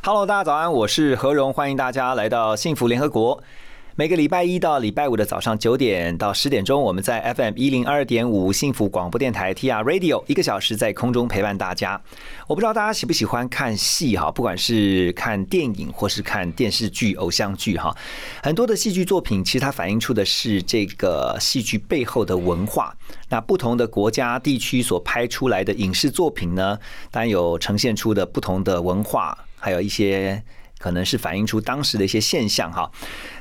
Hello，大家早安，我是何荣，欢迎大家来到幸福联合国。每个礼拜一到礼拜五的早上九点到十点钟，我们在 FM 一零二点五幸福广播电台 TR Radio 一个小时在空中陪伴大家。我不知道大家喜不喜欢看戏哈，不管是看电影或是看电视剧、偶像剧哈，很多的戏剧作品其实它反映出的是这个戏剧背后的文化。那不同的国家地区所拍出来的影视作品呢，当然有呈现出的不同的文化，还有一些。可能是反映出当时的一些现象哈。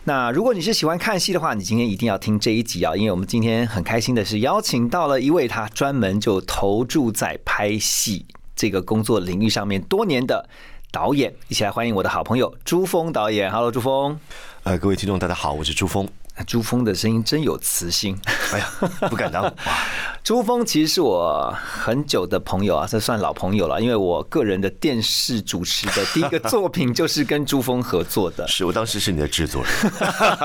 那如果你是喜欢看戏的话，你今天一定要听这一集啊，因为我们今天很开心的是邀请到了一位他专门就投注在拍戏这个工作领域上面多年的导演，一起来欢迎我的好朋友朱峰导演。Hello，朱峰。呃，各位听众，大家好，我是朱峰。朱峰的声音真有磁性，哎呀，不敢当。朱峰其实是我很久的朋友啊，这算老朋友了，因为我个人的电视主持的第一个作品就是跟朱峰合作的。是我当时是你的制作人，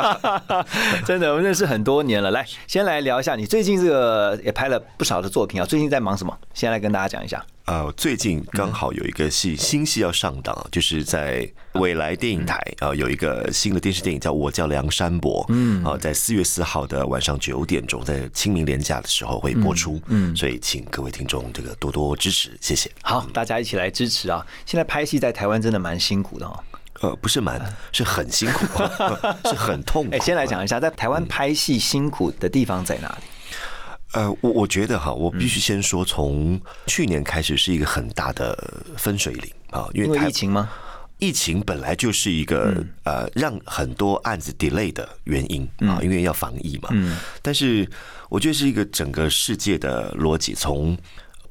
真的，我们认识很多年了。来，先来聊一下你最近这个也拍了不少的作品啊，最近在忙什么？先来跟大家讲一下。呃，最近刚好有一个戏新戏要上档，就是在未来电影台啊，有一个新的电视电影叫《我叫梁山伯》，嗯，啊，在四月四号的晚上九点钟，在清明连假的时候会播出，嗯，所以请各位听众这个多多支持，谢谢。好，大家一起来支持啊！现在拍戏在台湾真的蛮辛苦的哦。呃，不是蛮，是很辛苦，是很痛苦。哎，先来讲一下，在台湾拍戏辛苦的地方在哪里？呃，我我觉得哈，我必须先说，从去年开始是一一个很大的分水岭啊，因为疫情吗？疫情本来就是一个呃让很多案子 delay 的原因啊，因为要防疫嘛。嗯。但是我觉得是一个整个世界的逻辑，从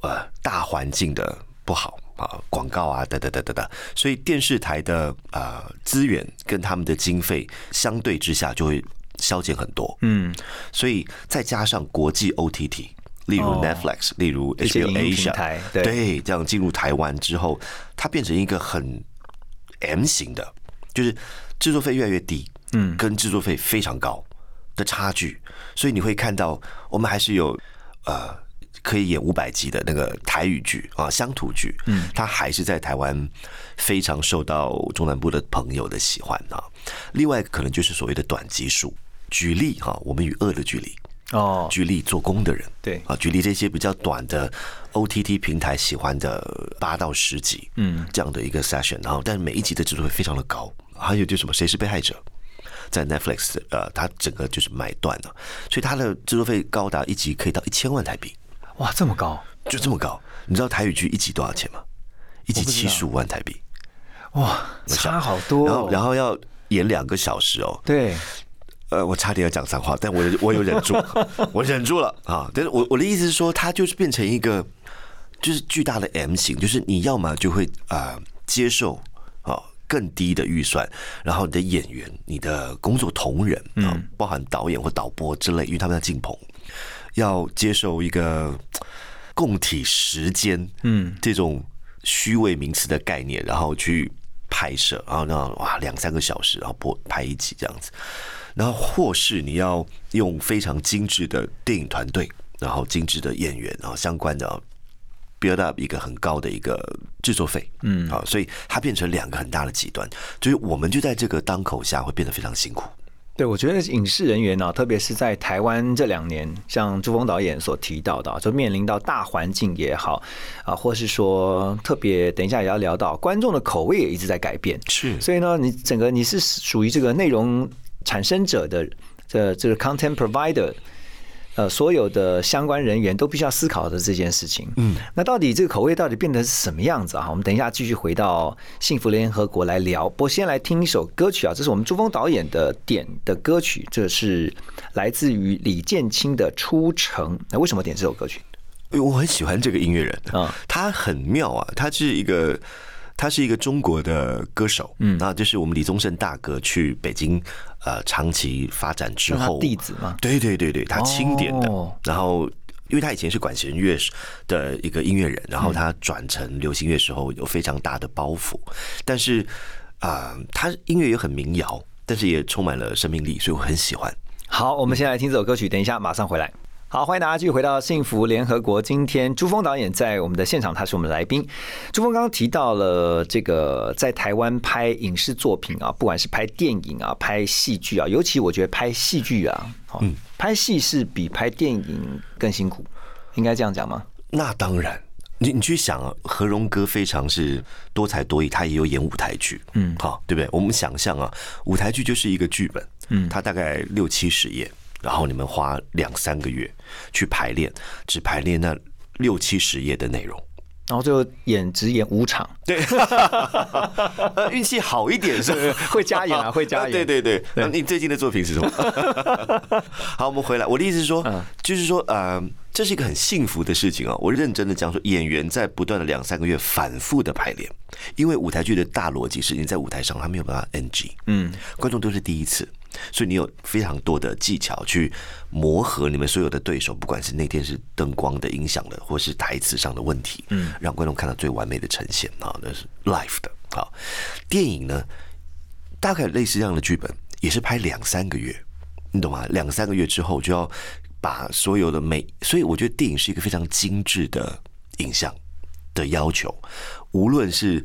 呃大环境的不好啊，广告啊，等等等等等，所以电视台的啊资源跟他们的经费相对之下就会。削减很多，嗯，所以再加上国际 OTT，例如 Netflix，例如 HBO Asia，对，这样进入台湾之后，它变成一个很 M 型的，就是制作费越来越低，嗯，跟制作费非常高的差距，所以你会看到我们还是有呃可以演五百集的那个台语剧啊乡土剧，嗯，它还是在台湾非常受到中南部的朋友的喜欢啊。另外可能就是所谓的短集数。举例哈，我们与恶的距离哦，举例做工的人。对。啊，举例这些比较短的 OTT 平台喜欢的八到十集，嗯，这样的一个 session，然后但是每一集的制作费非常的高，还有就什么谁是被害者，在 Netflix 呃，它整个就是买断了，所以它的制作费高达一集可以到一千万台币，哇，这么高，就这么高，你知道台语剧一集多少钱吗？一集七十五万台币，哇，差好多，然后然后要演两个小时哦，对。呃，我差点要讲脏话，但我我有忍住，我忍住了啊！但是我我的意思是说，它就是变成一个就是巨大的 M 型，就是你要么就会啊接受啊更低的预算，然后你的演员、你的工作同仁啊，包含导演或导播之类，因为他们要进棚，要接受一个共体时间，嗯，这种虚伪名词的概念，然后去拍摄，然后那哇两三个小时，然后播拍一集这样子。然后或是你要用非常精致的电影团队，然后精致的演员，然后相关的 build up 一个很高的一个制作费，嗯，啊，所以它变成两个很大的极端，就是我们就在这个当口下会变得非常辛苦。对，我觉得影视人员呢，特别是在台湾这两年，像朱峰导演所提到的，就面临到大环境也好啊，或是说特别，等一下也要聊到观众的口味也一直在改变，是，所以呢，你整个你是属于这个内容。产生者的这这个 content provider，呃，所有的相关人员都必须要思考的这件事情。嗯，那到底这个口味到底变得是什么样子啊？我们等一下继续回到幸福联合国来聊。不过先来听一首歌曲啊，这是我们朱峰导演的点的歌曲，这是来自于李建清的《出城》。那为什么点这首歌曲？因为我很喜欢这个音乐人啊，他很妙啊，他是一个。他是一个中国的歌手，嗯，那就是我们李宗盛大哥去北京呃长期发展之后，弟子嘛，对对对对，他钦点的，哦然后。因为他以前是管弦乐的一个音乐人，然后他转成流行乐时候有非常大的包袱，但是啊、呃他音乐也很民谣，但是也充满了生命力，所以我很喜欢。好，我们先来听这首歌曲，等一下马上回来。好，欢迎大家继续回到幸福联合国。今天朱峰导演在我们的现场，他是我们的来宾。朱峰刚刚提到了这个在台湾拍影视作品啊，不管是拍电影啊、拍戏剧啊，尤其我觉得拍戏剧啊，嗯，拍戏是比拍电影更辛苦，应该这样讲吗？那当然，你你去想啊，何荣哥非常是多才多艺，他也有演舞台剧，嗯，好，对不对？我们想象啊，舞台剧就是一个剧本，嗯，它大概六七十页，然后你们花两三个月去排练，只排练那六七十页的内容。然后最后演只演五场，对 运气好一点是不是 会加演啊 会加演对对对，那你最近的作品是什么？好，我们回来。我的意思是说，就是说，呃，这是一个很幸福的事情啊。我认真的讲说，演员在不断的两三个月反复的排练，因为舞台剧的大逻辑是你在舞台上他没有办法 NG，嗯，观众都是第一次。所以你有非常多的技巧去磨合你们所有的对手，不管是那天是灯光的、音响的，或是台词上的问题，嗯，让观众看到最完美的呈现啊，那是 live 的。好，电影呢，大概类似这样的剧本，也是拍两三个月，你懂吗？两三个月之后就要把所有的每，所以我觉得电影是一个非常精致的影像的要求，无论是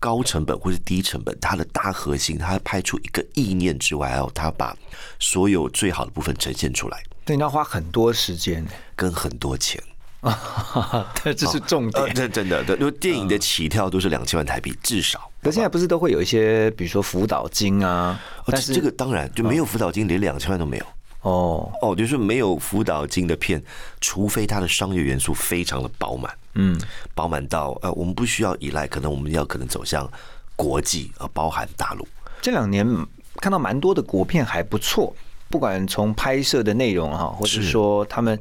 高成本或是低成本，它的大核心，它拍出一个意念之外，还有它把所有最好的部分呈现出来，对，你要花很多时间，跟很多钱。对，这是重呃，点。真真的，对，因为电影的起跳都是两千万台币至少。可现在不是都会有一些，比如说辅导金啊，哦但是这这个当然就没有辅导金，连两千万都没有。哦，哦，就是没有辅导金的片，除非它的商业元素非常的饱满，嗯，饱满到呃，我们不需要依赖，可能我们要可能走向国际啊，包含大陆。这两年看到蛮多的国片还不错，不管从拍摄的内容哈，或者是。说他们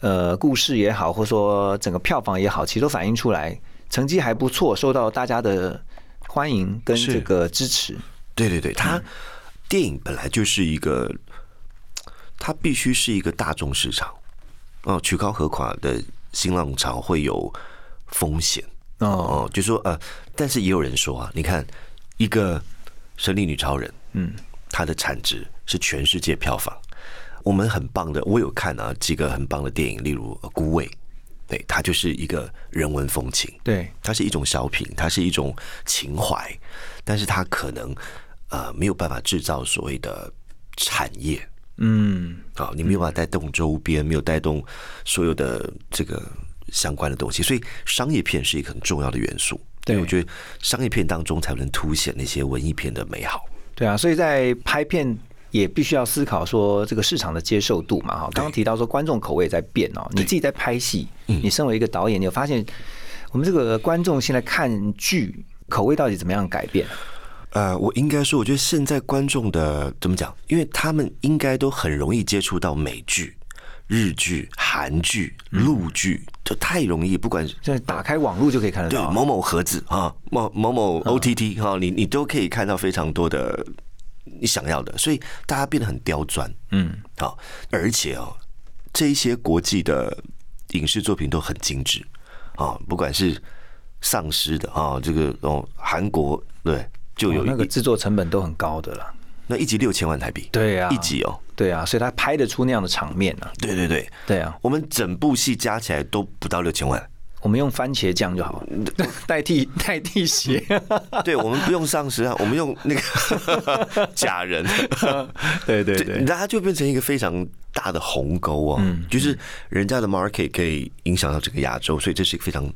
呃故事也好，或者说整个票房也好，其实都反映出来成绩还不错，受到大家的欢迎跟这个支持。对对对，它电影本来就是一个，它必须是一个大众市场。哦，曲高和寡的新浪潮会有风险。哦，哦，就说呃，但是也有人说啊，你看一个《神力女超人》，嗯，它的产值是全世界票房。我们很棒的，我有看啊几个很棒的电影，例如《孤味》，对，它就是一个人文风情，对，它是一种小品，它是一种情怀，但是它可能呃没有办法制造所谓的产业。嗯，好，你没有办法带动周边，没有带动所有的这个相关的东西，所以商业片是一个很重要的元素。对我觉得商业片当中才能凸显那些文艺片的美好。对啊，所以在拍片也必须要思考说这个市场的接受度嘛。哈，刚刚提到说观众口味也在变哦，你自己在拍戏，你身为一个导演，你有发现我们这个观众现在看剧口味到底怎么样改变？呃，我应该说，我觉得现在观众的怎么讲？因为他们应该都很容易接触到美剧、日剧、韩剧、陆剧，就太容易，不管是现在打开网络就可以看得到。对某某盒子啊，某某某 OTT 哈，你你都可以看到非常多的你想要的，所以大家变得很刁钻，嗯，好，而且哦，这一些国际的影视作品都很精致啊，不管是丧尸的啊，这个哦，韩国对，就有哦那个一制作成本都很高的了。那一集六千万台币，对啊一集哦，对啊，所以他拍得出那样的场面啊。对对对，对啊，我们整部戏加起来都不到六千万。我们用番茄酱就好了，代替代替血。对，我们不用丧尸啊，我们用那个 假人。对对对，那它就变成一个非常大的鸿沟哦，就是人家的 market 可以影响到整个亚洲，所以这是一个非常。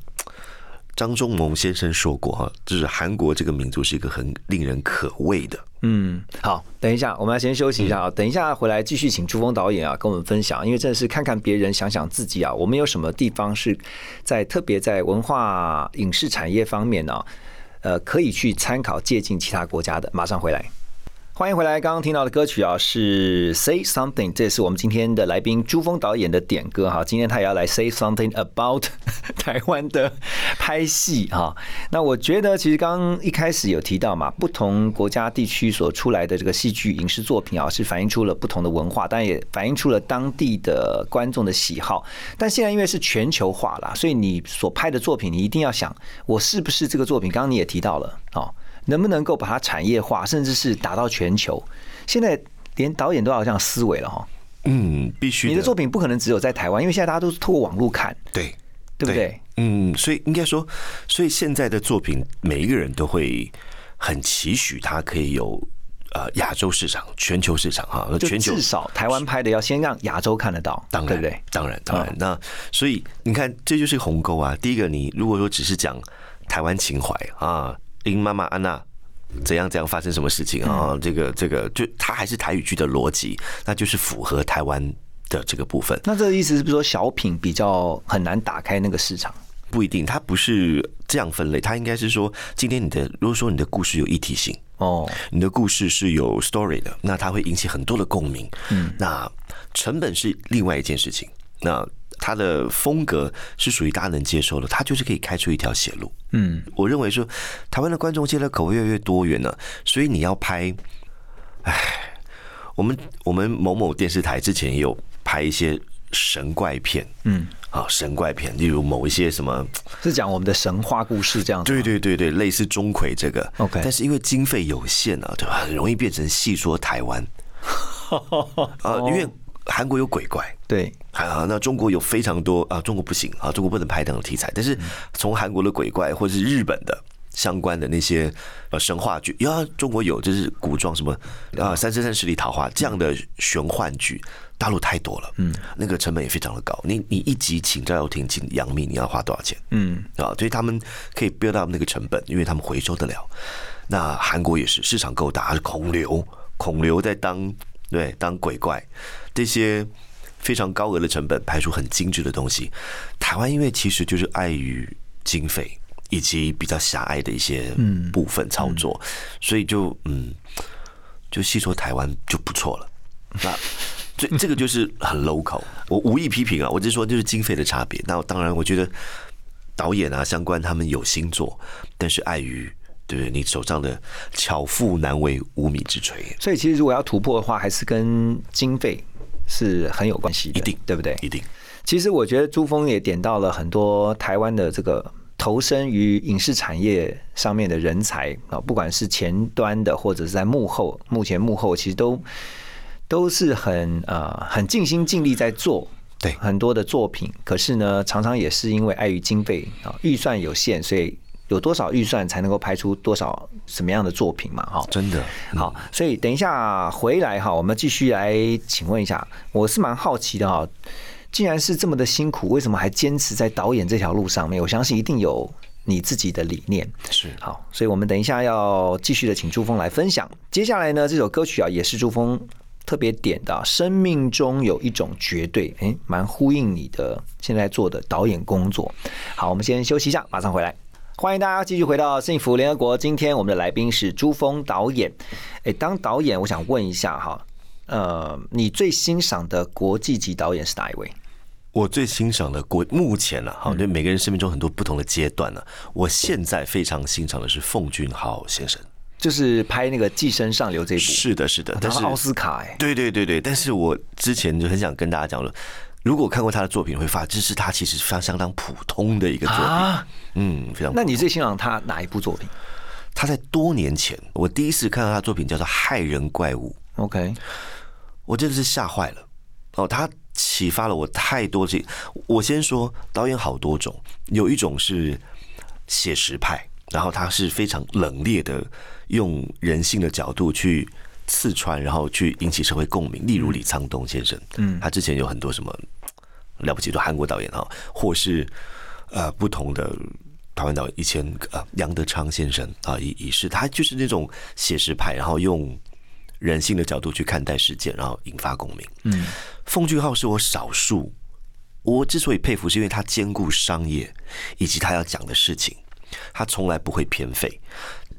张忠谋先生说过哈，就是韩国这个民族是一个很令人可畏的。嗯，好，等一下，我们要先休息一下啊。等一下回来继续请朱峰导演啊跟我们分享，因为真的是看看别人，想想自己啊，我们有什么地方是在特别在文化影视产业方面呢、呃，可以去参考借鉴其他国家的。马上回来。欢迎回来。刚刚听到的歌曲啊是 Say Something，这也是我们今天的来宾朱峰导演的点歌哈。今天他也要来 Say Something about 台湾的拍戏哈。那我觉得其实刚刚一开始有提到嘛，不同国家地区所出来的这个戏剧影视作品啊，是反映出了不同的文化，但也反映出了当地的观众的喜好。但现在因为是全球化了，所以你所拍的作品，你一定要想，我是不是这个作品？刚刚你也提到了哦。能不能够把它产业化，甚至是打到全球？现在连导演都要这样思维了哈。嗯，必须。你的作品不可能只有在台湾，因为现在大家都是透过网络看，对对不对？嗯，所以应该说，所以现在的作品，每一个人都会很期许它可以有呃亚洲市场、全球市场哈。全球至少台湾拍的要先让亚洲看得到，当然对？当然当然。那所以你看，这就是鸿沟啊。第一个，你如果说只是讲台湾情怀啊。林妈妈安娜怎样怎样发生什么事情啊？这个这个就它还是台语剧的逻辑，那就是符合台湾的这个部分。那这个意思是不是说小品比较很难打开那个市场？不一定，它不是这样分类，它应该是说，今天你的如果说你的故事有一体性哦，你的故事是有 story 的，那它会引起很多的共鸣。嗯，那成本是另外一件事情。那他的风格是属于大家能接受的，他就是可以开出一条血路。嗯，我认为说台湾的观众现在口味越来越多元了，所以你要拍，唉，我们我们某某电视台之前也有拍一些神怪片，嗯，啊，神怪片，例如某一些什么，是讲我们的神话故事这样子，对对对对，类似钟馗这个，OK，但是因为经费有限啊，对吧？很容易变成戏说台湾，啊，因为。韩国有鬼怪，对，啊，那中国有非常多啊，中国不行啊，中国不能拍这种题材。但是从韩国的鬼怪，或者是日本的相关的那些呃神话剧，呀，中国有就是古装什么啊，《三生三世十里桃花》这样的玄幻剧，大陆太多了，嗯，那个成本也非常的高。你你一集请赵又廷、请杨幂，你要花多少钱？嗯，啊，所以他们可以 build up 那个成本，因为他们回收得了。那韩国也是市场够大，是孔刘，孔刘在当。对，当鬼怪这些非常高额的成本拍出很精致的东西，台湾因为其实就是碍于经费以及比较狭隘的一些部分操作，所以就嗯，就细说台湾就不错了。那这这个就是很 local，我无意批评啊，我只是说就是经费的差别。那当然，我觉得导演啊相关他们有心做，但是碍于。对你手上的巧妇难为无米之炊，所以其实如果要突破的话，还是跟经费是很有关系的，一定对不对？一定。其实我觉得朱峰也点到了很多台湾的这个投身于影视产业上面的人才啊，不管是前端的或者是在幕后，目前幕后其实都都是很呃很尽心尽力在做对很多的作品，可是呢，常常也是因为碍于经费啊预算有限，所以。有多少预算才能够拍出多少什么样的作品嘛？哈，真的好，所以等一下回来哈，我们继续来请问一下，我是蛮好奇的哈，既然是这么的辛苦，为什么还坚持在导演这条路上面？我相信一定有你自己的理念。是好，所以我们等一下要继续的请朱峰来分享。接下来呢，这首歌曲啊，也是朱峰特别点的，生命中有一种绝对，哎，蛮呼应你的现在做的导演工作。好，我们先休息一下，马上回来。欢迎大家继续回到幸福联合国。今天我们的来宾是朱峰导演。哎，当导演，我想问一下哈，呃，你最欣赏的国际级导演是哪一位？我最欣赏的国目前呢，哈，对每个人生命中很多不同的阶段呢，我现在非常欣赏的是奉俊昊先生，就是拍那个《寄生上流》这部。是的，是的，但是奥斯卡哎，对对对对，但是我之前就很想跟大家讲了。如果看过他的作品，会发这是他其实相相当普通的一个作品，嗯，非常。那你最欣赏他哪一部作品？他在多年前，我第一次看到他作品叫做《害人怪物》，OK，我真的是吓坏了。哦，他启发了我太多。这我先说，导演好多种，有一种是写实派，然后他是非常冷冽的，用人性的角度去。刺穿，然后去引起社会共鸣。例如李沧东先生，嗯，他之前有很多什么了不起的韩国导演哈，或是呃不同的台湾导演，以前呃杨德昌先生啊，也也是他就是那种写实派，然后用人性的角度去看待事件，然后引发共鸣。嗯，奉俊昊是我少数，我之所以佩服，是因为他兼顾商业以及他要讲的事情，他从来不会偏废。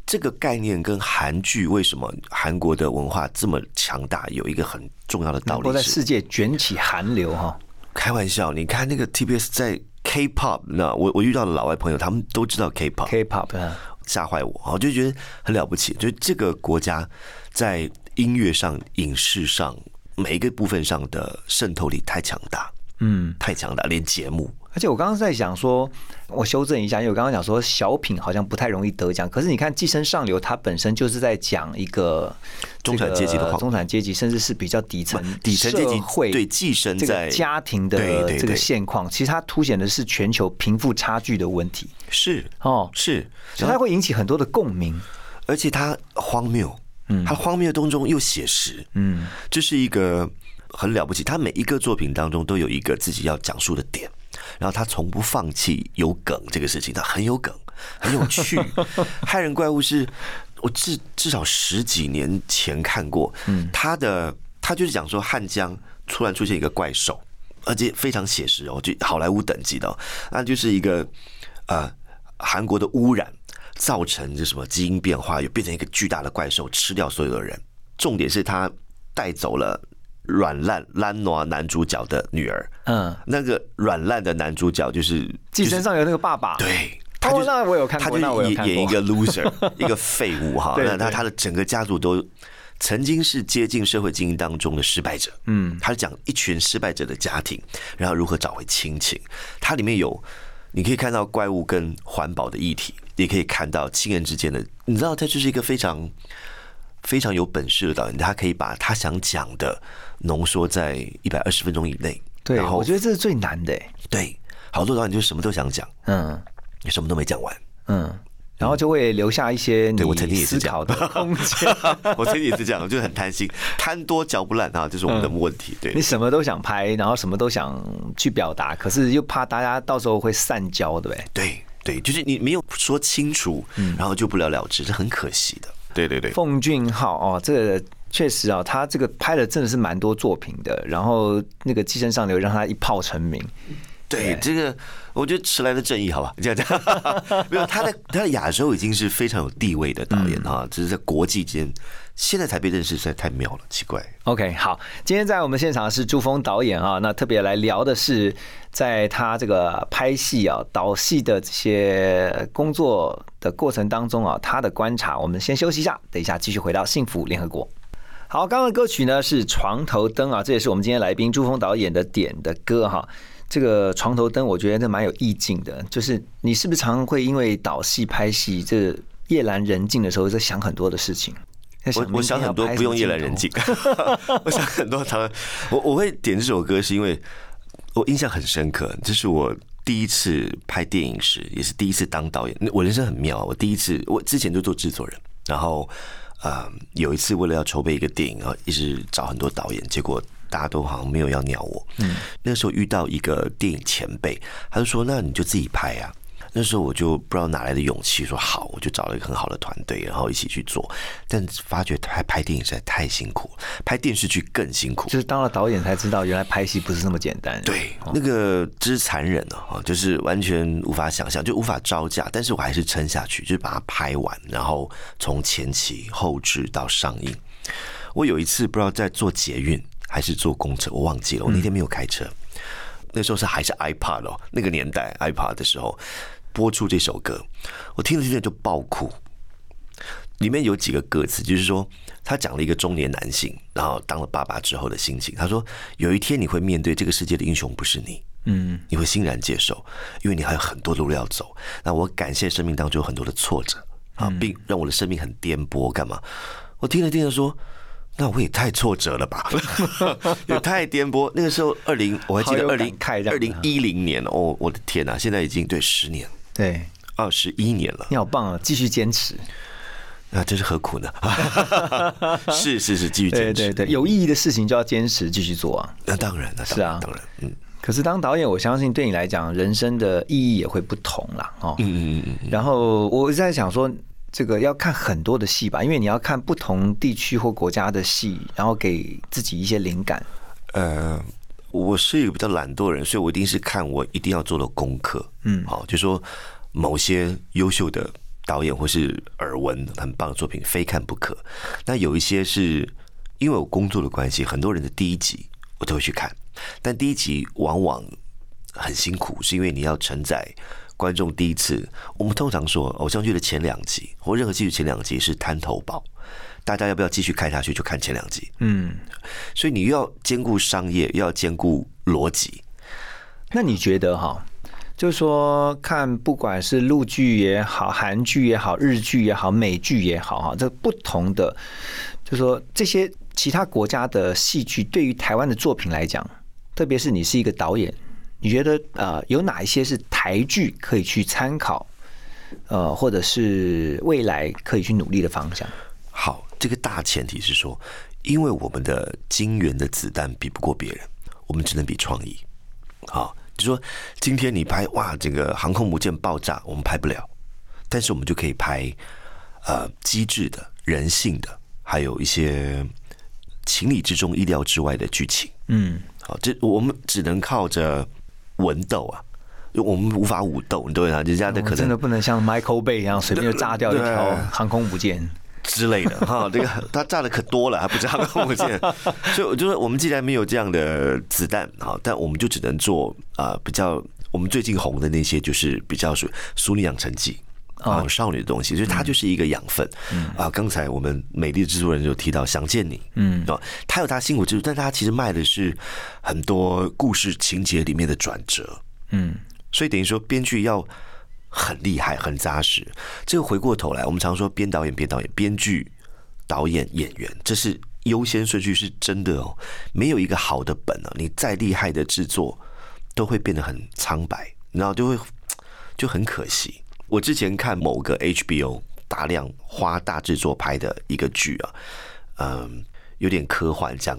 这个概念跟韩剧为什么韩国的文化这么强大，有一个很重要的道理。我在世界卷起韩流哈。开玩笑，你看那个 TBS 在 K-pop，那我我遇到的老外朋友，他们都知道 K-pop，K-pop 啊吓坏我，我就觉得很了不起，就是这个国家在音乐上、影视上每一个部分上的渗透力太强大，嗯，太强大，连节目。而且我刚刚在想说，我修正一下，因为我刚刚讲说小品好像不太容易得奖，可是你看《寄生上流》，它本身就是在讲一个中产阶级的这个话中产阶级，甚至是比较底层底层阶级社会对寄生这在家庭的这个现况，其实它凸显的是全球贫富差距的问题。是哦，是，所以它会引起很多的共鸣。而且它荒谬，嗯，它荒谬当中又写实，嗯，这是一个很了不起。他每一个作品当中都有一个自己要讲述的点，然后他从不放弃有梗这个事情，他很有梗，很有趣。害人怪物是我至至少十几年前看过，嗯，他的他就是讲说汉江突然出现一个怪兽，而且非常写实哦，就好莱坞等级的、哦，那就是一个呃韩国的污染。造成这什么基因变化，又变成一个巨大的怪兽，吃掉所有的人。重点是他带走了软烂烂挪男主角的女儿。嗯，那个软烂的男主角就是寄生上有那个爸爸，对，他就是、那我有看过他就演演一个 loser，一个废物哈。那他他的整个家族都曾经是接近社会精英当中的失败者。嗯，他是讲一群失败者的家庭，然后如何找回亲情。它里面有你可以看到怪物跟环保的议题，也可以看到亲人之间的。你知道，他就是一个非常非常有本事的导演，他可以把他想讲的浓缩在一百二十分钟以内。对，然后我觉得这是最难的欸。对，好多导演就什么都想讲，嗯你什么都没讲完。嗯，然后就会留下一些对我曾经你也是这样思考的空间。我曾经也是这样，就是很贪心，贪多嚼不烂啊，这是我们的问题。对你，什么都想拍，然后什么都想去表达，可是又怕大家到时候会散焦，对不对？对，对，就是你没有说清楚，然后就不了了之，这很可惜的。对对对，奉俊昊哦，这个确实啊，他这个拍的真的是蛮多作品的，然后那个《寄生上流》让他一炮成名。对这个，我觉得迟来的正义，好吧，这样这样，没有他在他在亚洲已经是非常有地位的导演哈，只是在国际间现在才被认识，实在太妙了，奇怪。OK，好，今天在我们现场是朱峰导演啊，那特别来聊的是在他这个拍戏啊、导戏的这些工作的过程当中啊，他的观察。我们先休息一下，等一下继续回到幸福联合国。好，刚刚的歌曲呢是《床头灯》啊，这也是我们今天来宾朱峰导演的点的歌哈。这个床头灯，我觉得这蛮有意境的。就是你是不是常常会因为导戏、拍戏，这夜阑人静的时候，在想很多的事情？在我我想很多不用夜阑人静，我想很多他们，我我会点这首歌是因为我印象很深刻，这是我第一次拍电影时，也是第一次当导演。我人生很妙，我第一次我之前就做制作人，然后呃有一次为了要筹备一个电影然后，一直找很多导演，结果大家都好像没有要鸟我。嗯，那时候遇到一个电影前辈，他就说：“那你就自己拍啊。”那时候我就不知道哪来的勇气，说好，我就找了一个很好的团队，然后一起去做。但发觉拍拍电影实在太辛苦，拍电视剧更辛苦。就是当了导演才知道，原来拍戏不是那么简单。对，那个之残忍的啊，就是完全无法想象，就无法招架。但是我还是撑下去，就是把它拍完，然后从前期后置到上映。我有一次不知道在做捷运还是坐公车，我忘记了。我那天没有开车，那时候是还是 iPad 哦，那个年代 iPad 的时候播出这首歌，我听着听着就爆哭。里面有几个歌词，就是说他讲了一个中年男性，然后当了爸爸之后的心情。他说：“有一天你会面对这个世界的英雄不是你，嗯，你会欣然接受，因为你还有很多路要走。那我感谢生命当中有很多的挫折啊，并让我的生命很颠簸。干嘛？我听着听着说，那我也太挫折了吧，也太颠簸。那个时候二零，我还记得二零感慨这样二零一零年哦，我的天哪、现在已经对十年、对，二十一年了。”你好棒啊！继续坚持。那这是何苦呢？是是是，继续对坚持。对对，有意义的事情就要坚持继续做啊。那当然，了是啊然，当然，嗯可是当导演，我相信对你来讲，人生的意义也会不同啦。哦，嗯嗯嗯嗯，然后我在想说，这个要看很多的戏吧，因为你要看不同地区或国家的戏，然后给自己一些灵感。呃，我是一个比较懒惰的人，所以我一定是看我一定要做的功课。嗯，好，就说某些优秀的导演或是耳闻很棒的作品，非看不可。那有一些是因为我工作的关系，很多人的第一集我都会去看，但第一集往往很辛苦，是因为你要承载观众第一次。我们通常说，偶像剧的前两集或任何剧的前两集是滩头堡，大家要不要继续看下去就看前两集。嗯，所以你又要兼顾商业，又要兼顾逻辑。那你觉得哈？就是说，看不管是陆剧也好，韩剧也好，日剧也好，美剧也好，哈，这不同的，就是说这些其他国家的戏剧，对于台湾的作品来讲，特别是你是一个导演，你觉得呃，有哪一些是台剧可以去参考，呃，或者是未来可以去努力的方向？好，这个大前提是说，因为我们的金元的子弹比不过别人，我们只能比创意。好。就说今天你拍哇，这个航空母舰爆炸，我们拍不了，但是我们就可以拍呃机智的、人性的，还有一些情理之中、意料之外的剧情。嗯，好，这我们只能靠着文斗啊，我们无法武斗，对啊，人家的可能真的不能像 Michael Bay 一样随便就炸掉一条航空母舰。之类的。哈，这个他炸的可多了，还不知道看不见。所以我就说，我们既然没有这样的子弹哈，但我们就只能做啊比较我们最近红的那些，就是比较属《淑女养成记》啊。少女的东西，所以它就是一个养分。啊。刚才我们美丽的制作人就提到《想见你》，嗯，啊，他有他辛苦之处，但他其实卖的是很多故事情节里面的转折，嗯，所以等于说编剧要。很厉害，很扎实。这个回过头来，我们常说编导演、编导演、编剧、导演、演员，这是优先顺序，是真的哦。没有一个好的本啊，你再厉害的制作都会变得很苍白，然后就会就很可惜。我之前看某个 HBO 大量花大制作拍的一个剧啊，嗯，有点科幻，这样，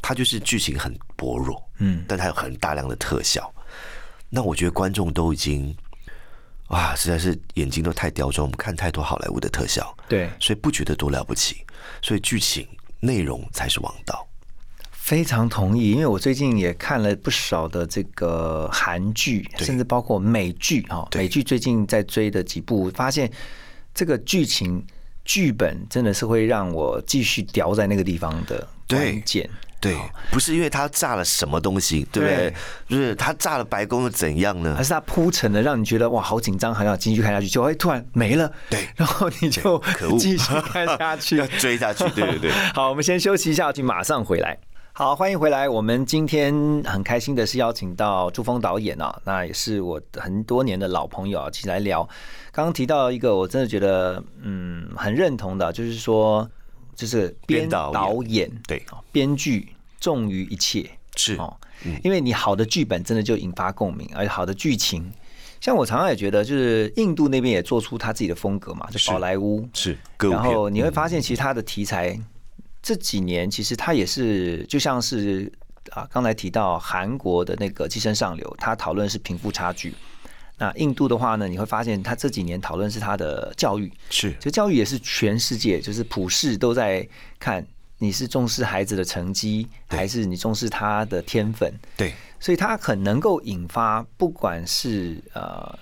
它就是剧情很薄弱，嗯，但它有很大量的特效。那我觉得观众都已经。哇，实在是眼睛都太刁钻，我们看太多好莱坞的特效，对，所以不觉得多了不起，所以剧情内容才是王道。非常同意，因为我最近也看了不少的这个韩剧，甚至包括美剧哈，美剧最近在追的几部，发现这个剧情剧本真的是会让我继续叼在那个地方的关键。对，不是因为他炸了什么东西，对不对？就是他炸了白宫又怎样呢？还是他铺陈的让你觉得哇，好紧张，还要继续看下去，就会突然没了。对，然后你就继续看下去，要追下去。对对对。好，我们先休息一下，就马上回来。好，欢迎回来。我们今天很开心的是邀请到朱峰导演啊，那也是我很多年的老朋友啊，一起来聊。刚刚提到一个，我真的觉得嗯很认同的，就是说。就是编导演。对。编剧重于一切。是。哦，因为你好的剧本真的就引发共鸣，而且好的剧情，像我常常也觉得，就是印度那边也做出他自己的风格嘛，就宝莱坞。是，然后你会发现，其实他的题材这几年其实他也是就像是啊，刚才提到韩国的那个《寄生上流》，他讨论是贫富差距。那印度的话呢，你会发现他这几年讨论是他的教育，是，就教育也是全世界就是普世都在看，你是重视孩子的成绩，还是你重视他的天分？对，所以他很能够引发不管是呃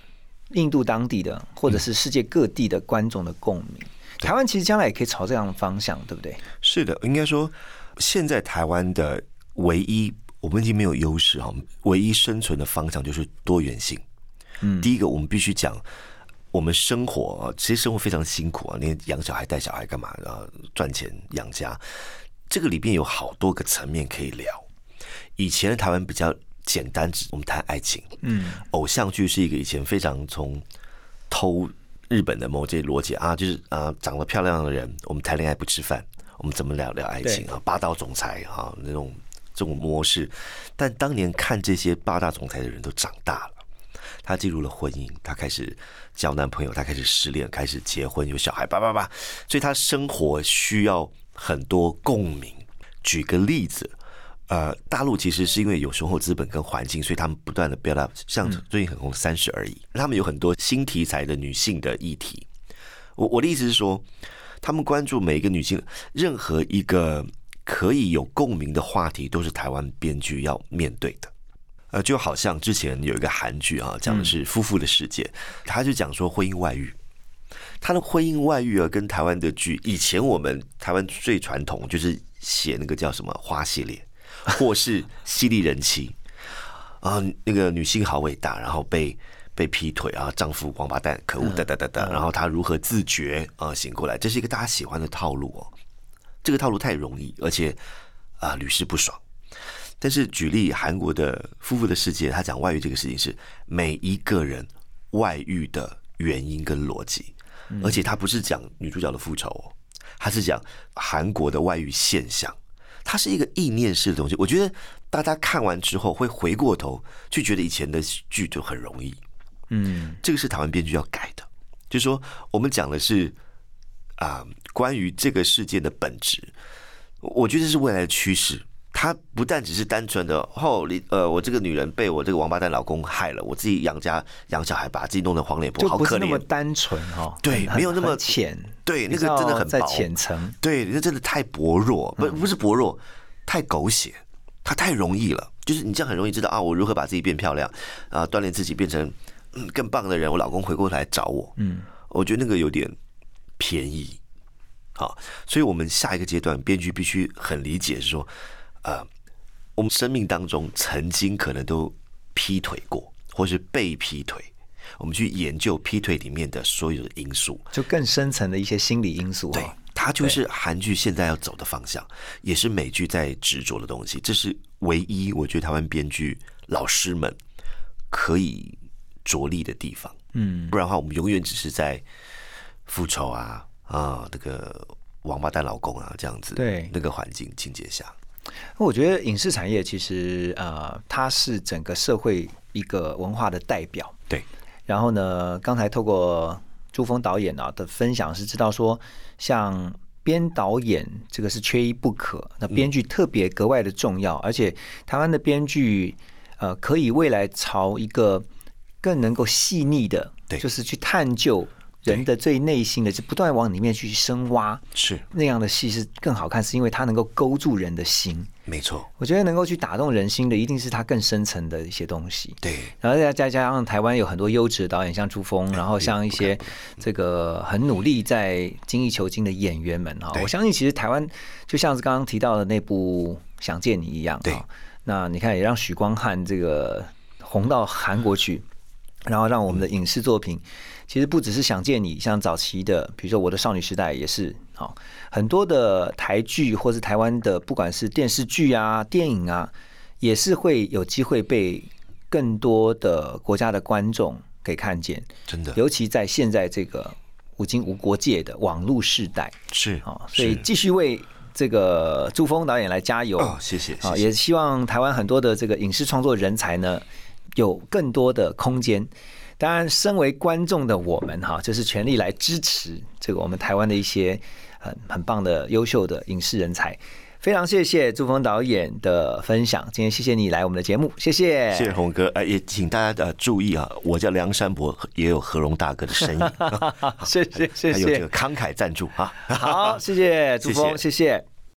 印度当地的，或者是世界各地的观众的共鸣。台湾其实将来也可以朝这样的方向，对不对？是的，应该说现在台湾的唯一我们已经没有优势哈，唯一生存的方向就是多元性。嗯，第一个我们必须讲，我们生活啊，其实生活非常辛苦啊，你养小孩、带小孩干嘛啊？赚钱养家，这个里边有好多个层面可以聊。以前的台湾比较简单，我们谈爱情，嗯，偶像剧是一个以前非常从偷日本的某些逻辑啊，就是啊，长得漂亮的人，我们谈恋爱不吃饭，我们怎么聊聊爱情啊？霸道总裁啊，那种这种模式。但当年看这些霸道总裁的人都长大了。他进入了婚姻，她开始交男朋友，她开始失恋，开始结婚，有小孩，叭叭叭，所以她生活需要很多共鸣。举个例子，呃，大陆其实是因为有雄厚资本跟环境，所以他们不断的 build up，像最近很红《三十而已》，他们有很多新题材的女性的议题。我我的意思是说，他们关注每一个女性，任何一个可以有共鸣的话题，都是台湾编剧要面对的。呃，就好像之前有一个韩剧啊，讲的是夫妇的世界，他就讲说婚姻外遇，他的婚姻外遇啊，跟台湾的剧，以前我们台湾最传统就是写那个叫什么花系列，或是犀利人妻啊，那个女性好伟大，然后被被劈腿啊，丈夫王八蛋，可恶，哒哒哒哒，然后她如何自觉啊醒过来，这是一个大家喜欢的套路哦。这个套路太容易，而且啊屡试不爽。但是举例韩国的《夫妇的世界》，他讲外遇这个事情是每一个人外遇的原因跟逻辑，而且他不是讲女主角的复仇哦，他是讲韩国的外遇现象，它是一个意念式的东西。我觉得大家看完之后会回过头去觉得以前的剧就很容易，嗯，这个是台湾编剧要改的，就是说我们讲的是啊关于这个事件的本质，我觉得是未来的趋势。她不但只是单纯的哦，你呃，我这个女人被我这个王八蛋老公害了，我自己养家养小孩，把自己弄得黄脸婆，好可怜。那么单纯哈，对，没有那么浅，对，那个真的很在浅层，对，那真的太薄弱，不不是薄弱，太狗血，它太容易了。就是你这样很容易知道啊，我如何把自己变漂亮啊，锻炼自己变成嗯更棒的人，我老公回过头来找我，嗯，我觉得那个有点便宜，好，所以我们下一个阶段，编剧必须很理解是说。呃，我们生命当中曾经可能都劈腿过，或是被劈腿，我们去研究劈腿里面的所有的因素，就更深层的一些心理因素。对，它就是韩剧现在要走的方向，也是美剧在执着的东西。这是唯一我觉得台湾编剧老师们可以着力的地方。嗯，不然的话，我们永远只是在复仇啊啊，那个王八蛋老公啊这样子，对那个环境情节下。我觉得影视产业其实呃，它是整个社会一个文化的代表。对。然后呢，刚才透过朱峰导演啊的分享，是知道说，像编导演这个是缺一不可，那编剧特别格外的重要，而且台湾的编剧呃，可以未来朝一个更能够细腻的，对，就是去探究。人的最内心的，就不断往里面去深挖，是。那样的戏是更好看，是因为它能够勾住人的心。没错，我觉得能够去打动人心的，一定是它更深层的一些东西。对，然后再再加上台湾有很多优质的导演，像朱峰，然后像一些这个很努力在精益求精的演员们哈，我相信其实台湾就像是刚刚提到的那部《想见你》一样，对，那你看也让许光汉这个红到韩国去，然后让我们的影视作品。其实不只是想见你，像早期的，比如说我的少女时代也是，好很多的台剧或是台湾的，不管是电视剧啊、电影啊，也是会有机会被更多的国家的观众给看见。真的，尤其在现在这个无经无国界的网络时代，是啊，所以继续为这个朱峰导演来加油。谢谢啊，也希望台湾很多的这个影视创作人才呢，有更多的空间。当然，身为观众的我们哈，就是全力来支持这个我们台湾的一些很很棒的优秀的影视人才。非常谢谢朱峰导演的分享，今天谢谢你来我们的节目，谢谢，谢谢洪哥。哎，也请大家的注意啊，我叫梁山伯，也有何荣大哥的身影。谢谢谢谢，还有这个慷慨赞助啊。好，谢谢朱峰，谢谢。